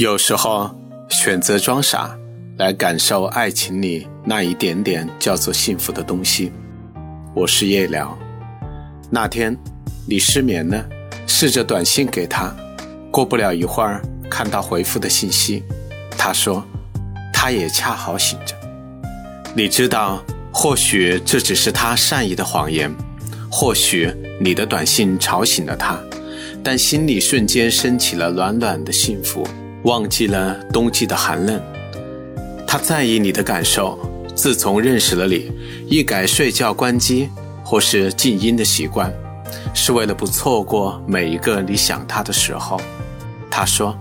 有时候选择装傻，来感受爱情里那一点点叫做幸福的东西。我是夜聊。那天你失眠了，试着短信给他，过不了一会儿看到回复的信息，他说他也恰好醒着。你知道，或许这只是他善意的谎言，或许你的短信吵醒了他，但心里瞬间升起了暖暖的幸福，忘记了冬季的寒冷。他在意你的感受，自从认识了你，一改睡觉关机或是静音的习惯，是为了不错过每一个你想他的时候。他说，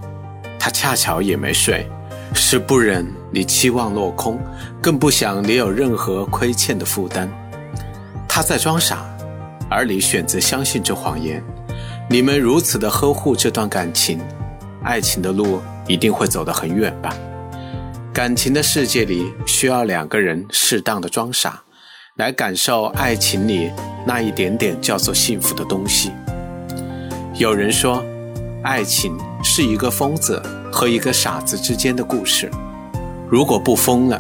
他恰巧也没睡，是不忍你期望落空。更不想你有任何亏欠的负担。他在装傻，而你选择相信这谎言。你们如此的呵护这段感情，爱情的路一定会走得很远吧？感情的世界里需要两个人适当的装傻，来感受爱情里那一点点叫做幸福的东西。有人说，爱情是一个疯子和一个傻子之间的故事。如果不疯了。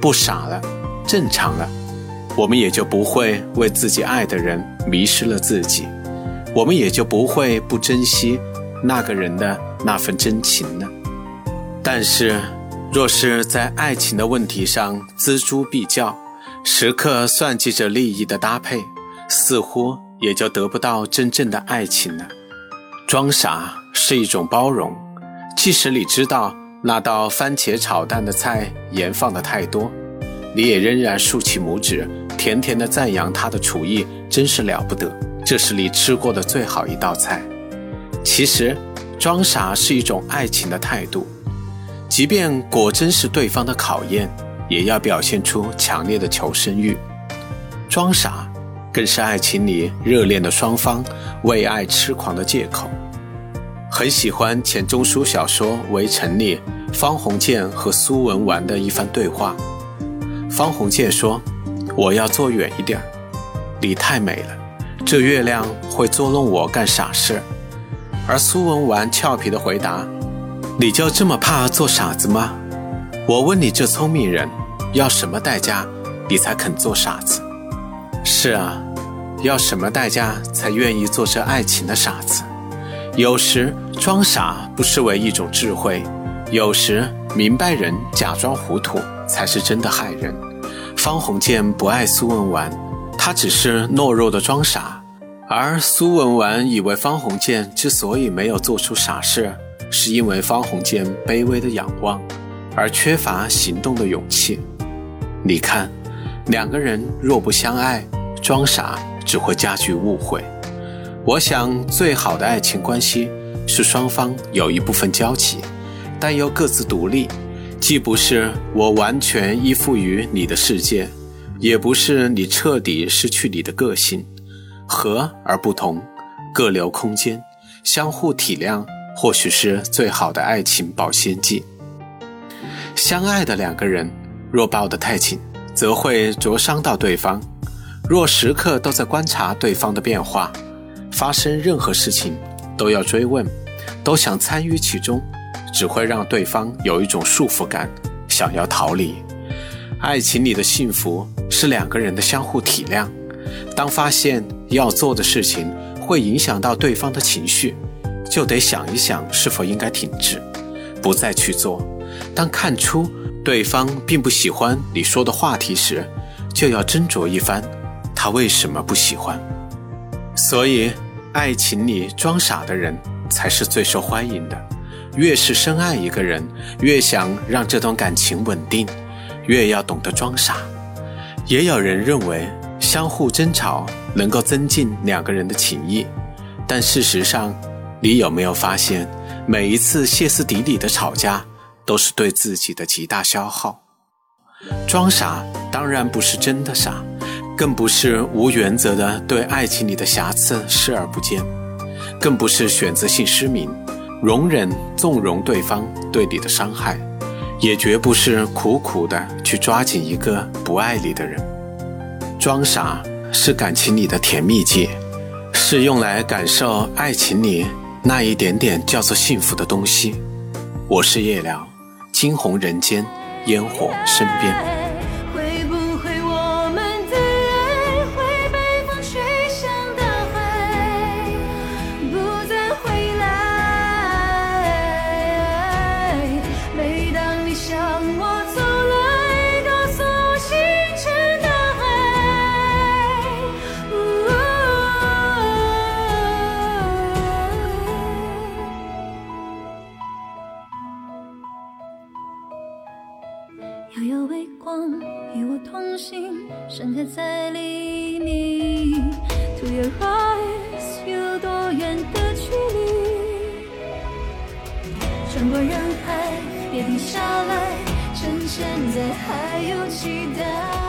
不傻了，正常了，我们也就不会为自己爱的人迷失了自己，我们也就不会不珍惜那个人的那份真情呢。但是，若是在爱情的问题上锱铢必较，时刻算计着利益的搭配，似乎也就得不到真正的爱情了。装傻是一种包容，即使你知道。那道番茄炒蛋的菜盐放的太多，你也仍然竖起拇指，甜甜的赞扬他的厨艺真是了不得。这是你吃过的最好一道菜。其实，装傻是一种爱情的态度，即便果真是对方的考验，也要表现出强烈的求生欲。装傻，更是爱情里热恋的双方为爱痴狂的借口。很喜欢钱钟书小说《围城》里方鸿渐和苏文纨的一番对话。方鸿渐说：“我要坐远一点，你太美了，这月亮会捉弄我干傻事。”而苏文纨俏皮地回答：“你就这么怕做傻子吗？我问你，这聪明人要什么代价，你才肯做傻子？是啊，要什么代价才愿意做这爱情的傻子？”有时装傻不失为一种智慧，有时明白人假装糊涂才是真的害人。方鸿渐不爱苏文纨，他只是懦弱的装傻；而苏文纨以为方鸿渐之所以没有做出傻事，是因为方鸿渐卑微的仰望，而缺乏行动的勇气。你看，两个人若不相爱，装傻只会加剧误会。我想，最好的爱情关系是双方有一部分交集，但又各自独立，既不是我完全依附于你的世界，也不是你彻底失去你的个性，和而不同，各留空间，相互体谅，或许是最好的爱情保鲜剂。相爱的两个人，若抱得太紧，则会灼伤到对方；若时刻都在观察对方的变化。发生任何事情都要追问，都想参与其中，只会让对方有一种束缚感，想要逃离。爱情里的幸福是两个人的相互体谅。当发现要做的事情会影响到对方的情绪，就得想一想是否应该停止，不再去做。当看出对方并不喜欢你说的话题时，就要斟酌一番，他为什么不喜欢。所以。爱情里装傻的人才是最受欢迎的。越是深爱一个人，越想让这段感情稳定，越要懂得装傻。也有人认为相互争吵能够增进两个人的情谊，但事实上，你有没有发现，每一次歇斯底里的吵架都是对自己的极大消耗？装傻当然不是真的傻。更不是无原则的对爱情里的瑕疵视而不见，更不是选择性失明，容忍纵容对方对你的伤害，也绝不是苦苦的去抓紧一个不爱你的人。装傻是感情里的甜蜜剂，是用来感受爱情里那一点点叫做幸福的东西。我是夜聊，惊鸿人间，烟火身边。遥遥微光与我同行，盛开在黎明。To your eyes，有多远的距离？穿过人海，别停下来，趁现在还有期待。